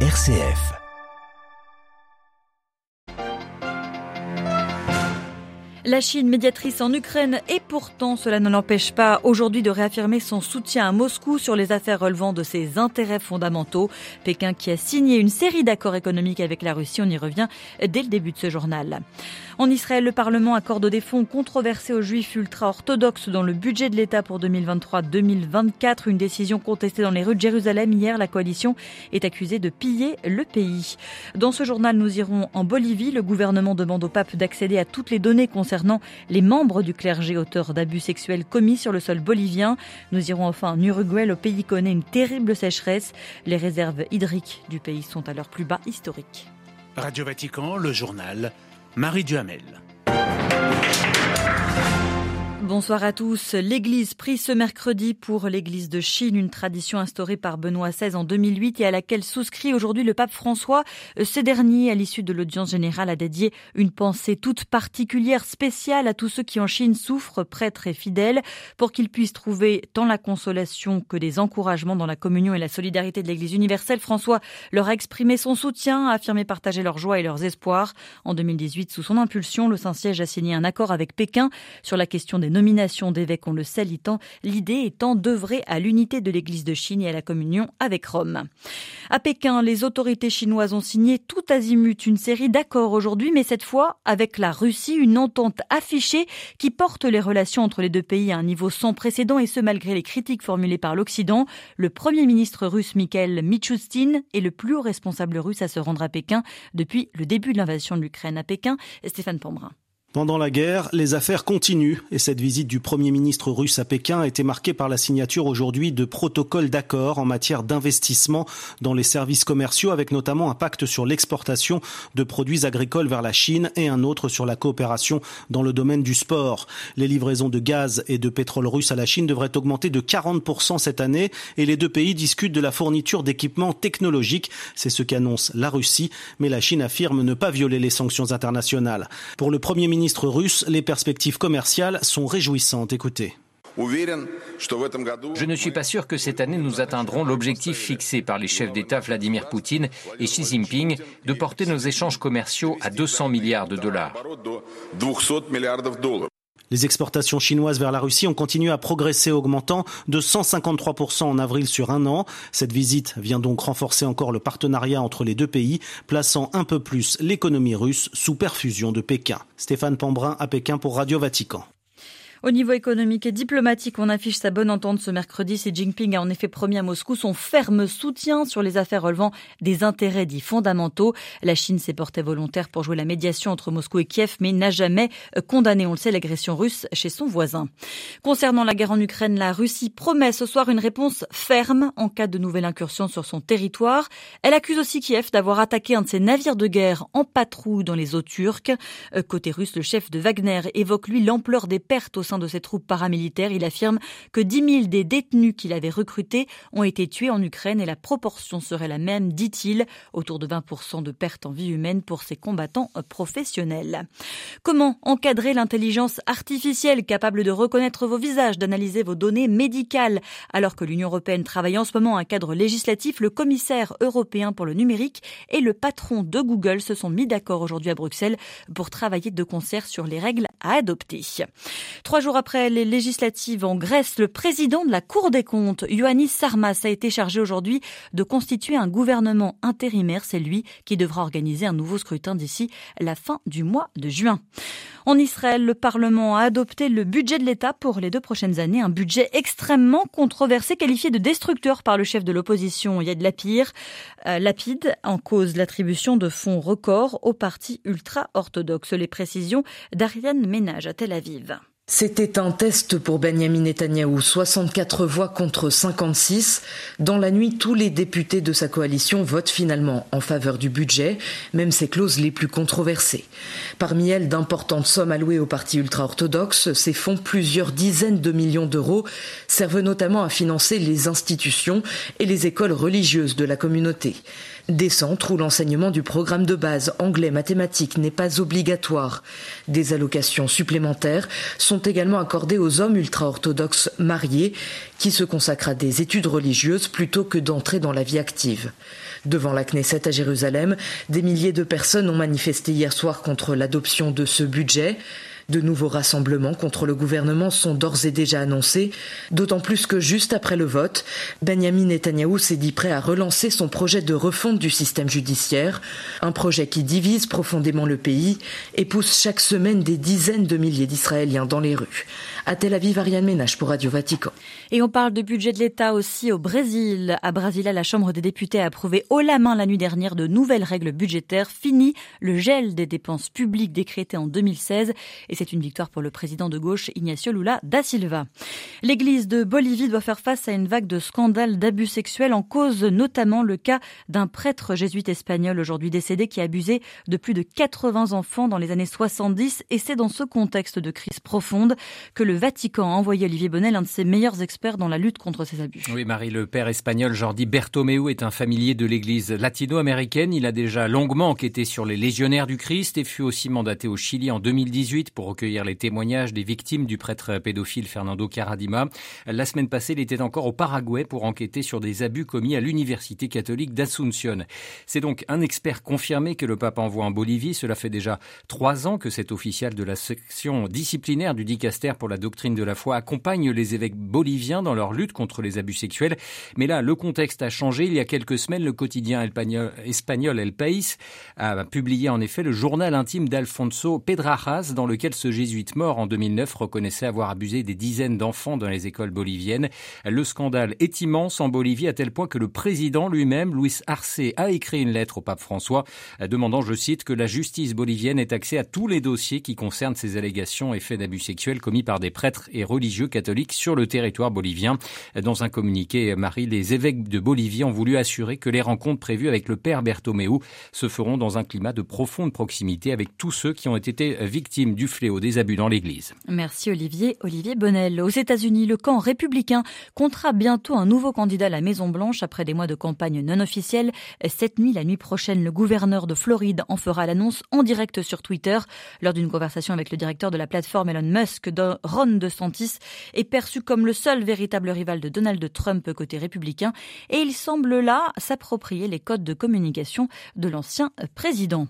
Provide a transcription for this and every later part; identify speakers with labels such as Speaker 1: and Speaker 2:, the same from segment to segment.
Speaker 1: RCF.
Speaker 2: La Chine médiatrice en Ukraine et pourtant cela ne l'empêche pas aujourd'hui de réaffirmer son soutien à Moscou sur les affaires relevant de ses intérêts fondamentaux. Pékin qui a signé une série d'accords économiques avec la Russie, on y revient dès le début de ce journal. En Israël, le Parlement accorde des fonds controversés aux juifs ultra-orthodoxes dans le budget de l'État pour 2023-2024. Une décision contestée dans les rues de Jérusalem. Hier, la coalition est accusée de piller le pays. Dans ce journal, nous irons en Bolivie. Le gouvernement demande au pape d'accéder à toutes les données concernant les membres du clergé auteurs d'abus sexuels commis sur le sol bolivien. Nous irons enfin en Uruguay. Le pays connaît une terrible sécheresse. Les réserves hydriques du pays sont à leur plus bas historique.
Speaker 3: Radio Vatican, le journal Marie Duhamel.
Speaker 2: Bonsoir à tous. L'Église prie ce mercredi pour l'Église de Chine, une tradition instaurée par Benoît XVI en 2008 et à laquelle souscrit aujourd'hui le pape François. Ce dernier, à l'issue de l'audience générale, a dédié une pensée toute particulière, spéciale à tous ceux qui en Chine souffrent, prêtres et fidèles, pour qu'ils puissent trouver tant la consolation que des encouragements dans la communion et la solidarité de l'Église universelle. François leur a exprimé son soutien, a affirmé partager leur joie et leurs espoirs. En 2018, sous son impulsion, le Saint-Siège a signé un accord avec Pékin sur la question des nomination d'évêques, on le sait, l'idée étant d'œuvrer à l'unité de l'Église de Chine et à la communion avec Rome. À Pékin, les autorités chinoises ont signé tout azimut une série d'accords aujourd'hui, mais cette fois avec la Russie, une entente affichée qui porte les relations entre les deux pays à un niveau sans précédent et ce malgré les critiques formulées par l'Occident. Le premier ministre russe Mikhail Michustin est le plus haut responsable russe à se rendre à Pékin depuis le début de l'invasion de l'Ukraine à Pékin. Stéphane Pombrin.
Speaker 4: Pendant la guerre, les affaires continuent et cette visite du Premier ministre russe à Pékin a été marquée par la signature aujourd'hui de protocoles d'accord en matière d'investissement dans les services commerciaux avec notamment un pacte sur l'exportation de produits agricoles vers la Chine et un autre sur la coopération dans le domaine du sport. Les livraisons de gaz et de pétrole russe à la Chine devraient augmenter de 40% cette année et les deux pays discutent de la fourniture d'équipements technologiques. C'est ce qu'annonce la Russie, mais la Chine affirme ne pas violer les sanctions internationales. Pour le Premier ministre ministre russe, les perspectives commerciales sont réjouissantes. Écoutez.
Speaker 5: Je ne suis pas sûr que cette année nous atteindrons l'objectif fixé par les chefs d'État Vladimir Poutine et Xi Jinping de porter nos échanges commerciaux à 200 milliards de dollars.
Speaker 4: Les exportations chinoises vers la Russie ont continué à progresser, augmentant de 153% en avril sur un an. Cette visite vient donc renforcer encore le partenariat entre les deux pays, plaçant un peu plus l'économie russe sous perfusion de Pékin. Stéphane Pambrin à Pékin pour Radio Vatican.
Speaker 2: Au niveau économique et diplomatique, on affiche sa bonne entente ce mercredi. Xi Jinping a en effet promis à Moscou son ferme soutien sur les affaires relevant des intérêts dits fondamentaux. La Chine s'est portée volontaire pour jouer la médiation entre Moscou et Kiev, mais n'a jamais condamné, on le sait, l'agression russe chez son voisin. Concernant la guerre en Ukraine, la Russie promet ce soir une réponse ferme en cas de nouvelle incursion sur son territoire. Elle accuse aussi Kiev d'avoir attaqué un de ses navires de guerre en patrouille dans les eaux turques. Côté russe, le chef de Wagner évoque lui l'ampleur des pertes au sein de ses troupes paramilitaires. Il affirme que 10 000 des détenus qu'il avait recrutés ont été tués en Ukraine et la proportion serait la même, dit-il, autour de 20% de pertes en vie humaine pour ces combattants professionnels. Comment encadrer l'intelligence artificielle capable de reconnaître vos visages, d'analyser vos données médicales Alors que l'Union européenne travaille en ce moment à un cadre législatif, le commissaire européen pour le numérique et le patron de Google se sont mis d'accord aujourd'hui à Bruxelles pour travailler de concert sur les règles à adopter. Jours après les législatives en Grèce, le président de la Cour des comptes, Ioannis Sarmas, a été chargé aujourd'hui de constituer un gouvernement intérimaire. C'est lui qui devra organiser un nouveau scrutin d'ici la fin du mois de juin. En Israël, le Parlement a adopté le budget de l'État pour les deux prochaines années, un budget extrêmement controversé, qualifié de destructeur par le chef de l'opposition Yad Lapid, euh, Lapide, en cause l'attribution de fonds records au parti ultra-orthodoxe. Les précisions d'Ariane Ménage à Tel Aviv.
Speaker 6: C'était un test pour Benjamin Netanyahou, 64 voix contre 56. Dans la nuit, tous les députés de sa coalition votent finalement en faveur du budget, même ses clauses les plus controversées. Parmi elles, d'importantes sommes allouées au parti ultra-orthodoxe, ces fonds, plusieurs dizaines de millions d'euros, servent notamment à financer les institutions et les écoles religieuses de la communauté. Des centres où l'enseignement du programme de base anglais mathématiques n'est pas obligatoire. Des allocations supplémentaires sont également accordés aux hommes ultra-orthodoxes mariés qui se consacrent à des études religieuses plutôt que d'entrer dans la vie active. Devant la Knesset à Jérusalem, des milliers de personnes ont manifesté hier soir contre l'adoption de ce budget. De nouveaux rassemblements contre le gouvernement sont d'ores et déjà annoncés, d'autant plus que juste après le vote, Benjamin Netanyahou s'est dit prêt à relancer son projet de refonte du système judiciaire, un projet qui divise profondément le pays et pousse chaque semaine des dizaines de milliers d'Israéliens dans les rues. À Tel Aviv, Ariane Ménage pour Radio Vatican.
Speaker 2: Et on parle de budget de l'État aussi au Brésil. À Brasilia, la Chambre des députés a approuvé haut la main la nuit dernière de nouvelles règles budgétaires. Fini le gel des dépenses publiques décrété en 2016 et c'est une victoire pour le président de gauche Ignacio Lula da Silva. L'église de Bolivie doit faire face à une vague de scandales d'abus sexuels en cause notamment le cas d'un prêtre jésuite espagnol aujourd'hui décédé qui a abusé de plus de 80 enfants dans les années 70 et c'est dans ce contexte de crise profonde que le Vatican a envoyé Olivier Bonnel, un de ses meilleurs experts dans la lutte contre ces abus.
Speaker 5: Oui, Marie, le père espagnol Jordi Bertomeu est un familier de l'église latino-américaine. Il a déjà longuement enquêté sur les légionnaires du Christ et fut aussi mandaté au Chili en 2018 pour recueillir les témoignages des victimes du prêtre pédophile Fernando Caradima. La semaine passée, il était encore au Paraguay pour enquêter sur des abus commis à l'université catholique d'Asunción. C'est donc un expert confirmé que le pape envoie en Bolivie. Cela fait déjà trois ans que cet officiel de la section disciplinaire du dicaster pour la doctrine de la foi accompagne les évêques boliviens dans leur lutte contre les abus sexuels. Mais là, le contexte a changé. Il y a quelques semaines, le quotidien espagnol El País a publié en effet le journal intime d'Alfonso Pedrajas dans lequel ce jésuite mort en 2009 reconnaissait avoir abusé des dizaines d'enfants dans les écoles boliviennes. Le scandale est immense en Bolivie à tel point que le président lui-même, Luis Arce, a écrit une lettre au pape François demandant, je cite, que la justice bolivienne ait accès à tous les dossiers qui concernent ces allégations et faits d'abus sexuels commis par des prêtres et religieux catholiques sur le territoire bolivien. Dans un communiqué, Marie, les évêques de Bolivie ont voulu assurer que les rencontres prévues avec le père Bertomeu se feront dans un climat de profonde proximité avec tous ceux qui ont été victimes du fléau des abus dans l'Église.
Speaker 2: Merci Olivier. Olivier Bonnel. Aux États-Unis, le camp républicain comptera bientôt un nouveau candidat à la Maison-Blanche après des mois de campagne non officielle. Cette nuit, la nuit prochaine, le gouverneur de Floride en fera l'annonce en direct sur Twitter lors d'une conversation avec le directeur de la plateforme Elon Musk, Ron DeSantis, est perçu comme le seul véritable rival de Donald Trump côté républicain et il semble là s'approprier les codes de communication de l'ancien président.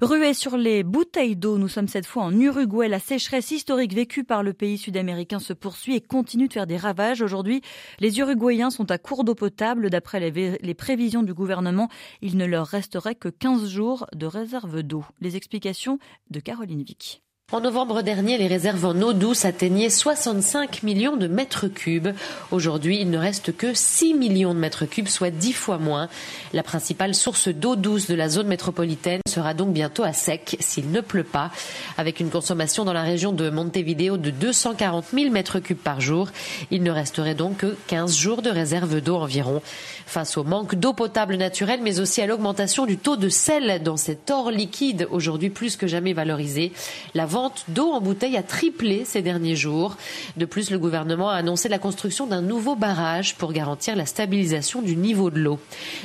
Speaker 2: Rué sur les bouteilles d'eau, nous sommes cette fois en Uruguay. La sécheresse historique vécue par le pays sud-américain se poursuit et continue de faire des ravages. Aujourd'hui, les Uruguayens sont à court d'eau potable. D'après les, prévisions du gouvernement, il ne leur resterait que 15 jours de réserve d'eau. Les explications de Caroline Vic.
Speaker 1: En novembre dernier, les réserves en eau douce atteignaient 65 millions de mètres cubes. Aujourd'hui, il ne reste que 6 millions de mètres cubes, soit 10 fois moins. La principale source d'eau douce de la zone métropolitaine sera donc bientôt à sec s'il ne pleut pas. Avec une consommation dans la région de Montevideo de 240 000 mètres cubes par jour, il ne resterait donc que 15 jours de réserve d'eau environ. Face au manque d'eau potable naturelle, mais aussi à l'augmentation du taux de sel dans cet or liquide, aujourd'hui plus que jamais valorisé, la d'eau en bouteille a triplé ces derniers jours. De plus, le gouvernement a annoncé la construction d'un nouveau barrage pour garantir la stabilisation du niveau de l'eau.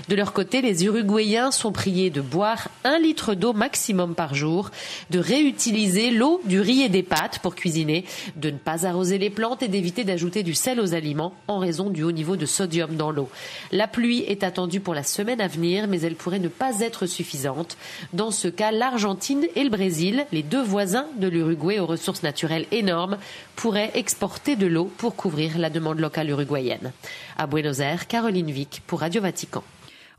Speaker 1: De leur côté, les Uruguayens sont priés de boire un litre d'eau maximum par jour, de réutiliser l'eau du riz et des pâtes pour cuisiner, de ne pas arroser les plantes et d'éviter d'ajouter du sel aux aliments en raison du haut niveau de sodium dans l'eau. La pluie est attendue pour la semaine à venir, mais elle pourrait ne pas être suffisante. Dans ce cas, l'Argentine et le Brésil, les deux voisins l'Uruguay aux ressources naturelles énormes, pourraient exporter de l'eau pour couvrir la demande locale uruguayenne. À Buenos Aires, Caroline Vic pour Radio Vatican.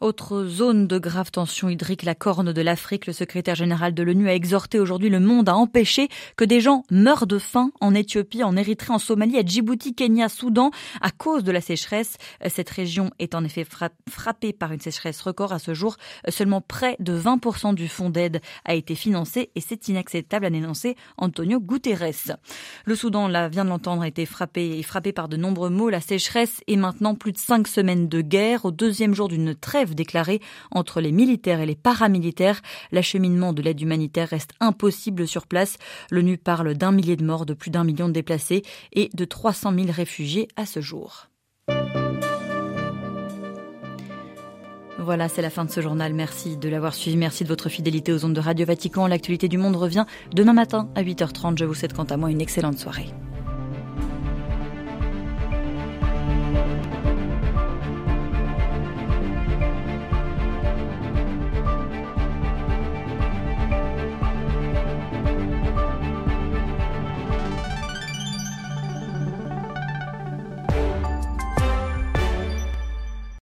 Speaker 2: Autre zone de grave tension hydrique, la Corne de l'Afrique. Le secrétaire général de l'ONU a exhorté aujourd'hui le monde à empêcher que des gens meurent de faim en Éthiopie, en Érythrée, en Somalie, à Djibouti, Kenya, Soudan, à cause de la sécheresse. Cette région est en effet frappée par une sécheresse record à ce jour. Seulement près de 20% du fonds d'aide a été financé et c'est inacceptable, a dénoncé Antonio Guterres. Le Soudan, là, vient de l'entendre, a été frappé et frappé par de nombreux maux. La sécheresse est maintenant plus de cinq semaines de guerre au deuxième jour d'une trêve déclaré entre les militaires et les paramilitaires. L'acheminement de l'aide humanitaire reste impossible sur place. L'ONU parle d'un millier de morts, de plus d'un million de déplacés et de 300 000 réfugiés à ce jour. Voilà, c'est la fin de ce journal. Merci de l'avoir suivi. Merci de votre fidélité aux ondes de Radio Vatican. L'actualité du monde revient demain matin à 8h30. Je vous souhaite quant à moi une excellente soirée.